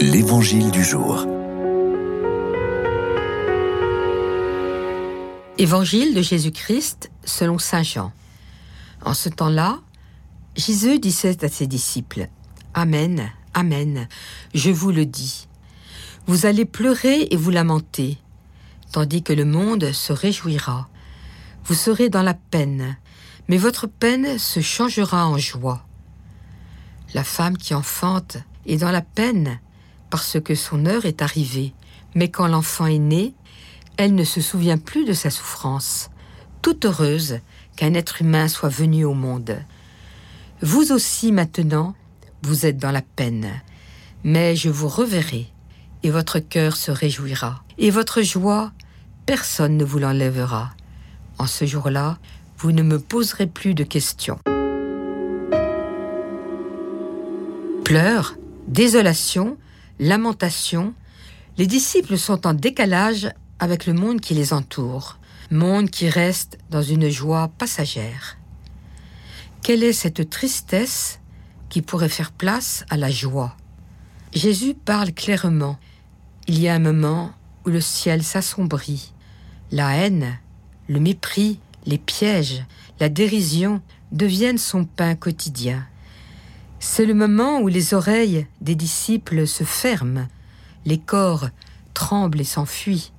L'Évangile du jour. Évangile de Jésus-Christ selon Saint Jean. En ce temps-là, Jésus disait à ses disciples, Amen, Amen, je vous le dis. Vous allez pleurer et vous lamenter, tandis que le monde se réjouira. Vous serez dans la peine, mais votre peine se changera en joie. La femme qui enfante est dans la peine parce que son heure est arrivée. Mais quand l'enfant est né, elle ne se souvient plus de sa souffrance, toute heureuse qu'un être humain soit venu au monde. Vous aussi maintenant, vous êtes dans la peine, mais je vous reverrai, et votre cœur se réjouira, et votre joie, personne ne vous l'enlèvera. En ce jour-là, vous ne me poserez plus de questions. Pleurs, désolation, lamentation, les disciples sont en décalage avec le monde qui les entoure, monde qui reste dans une joie passagère. Quelle est cette tristesse qui pourrait faire place à la joie? Jésus parle clairement. Il y a un moment où le ciel s'assombrit. La haine, le mépris, les pièges, la dérision deviennent son pain quotidien. C'est le moment où les oreilles des disciples se ferment, les corps tremblent et s'enfuient.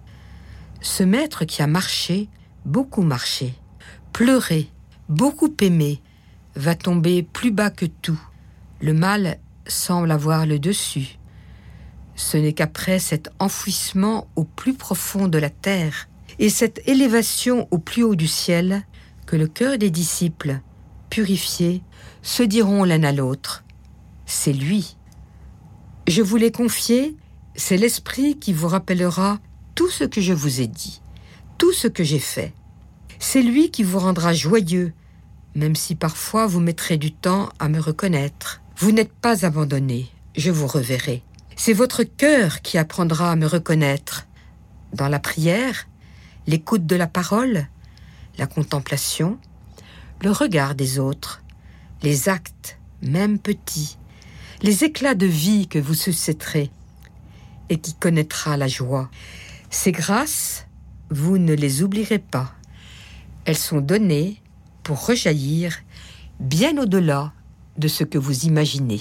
Ce maître qui a marché, beaucoup marché, pleuré, beaucoup aimé, va tomber plus bas que tout. Le mal semble avoir le dessus. Ce n'est qu'après cet enfouissement au plus profond de la terre et cette élévation au plus haut du ciel que le cœur des disciples, purifiés, se diront l'un à l'autre, c'est lui. Je vous l'ai confié, c'est l'Esprit qui vous rappellera tout ce que je vous ai dit, tout ce que j'ai fait. C'est lui qui vous rendra joyeux, même si parfois vous mettrez du temps à me reconnaître. Vous n'êtes pas abandonné, je vous reverrai. C'est votre cœur qui apprendra à me reconnaître. Dans la prière, l'écoute de la parole, la contemplation, le regard des autres, les actes, même petits, les éclats de vie que vous susciterez et qui connaîtra la joie. Ces grâces, vous ne les oublierez pas. Elles sont données pour rejaillir bien au-delà de ce que vous imaginez.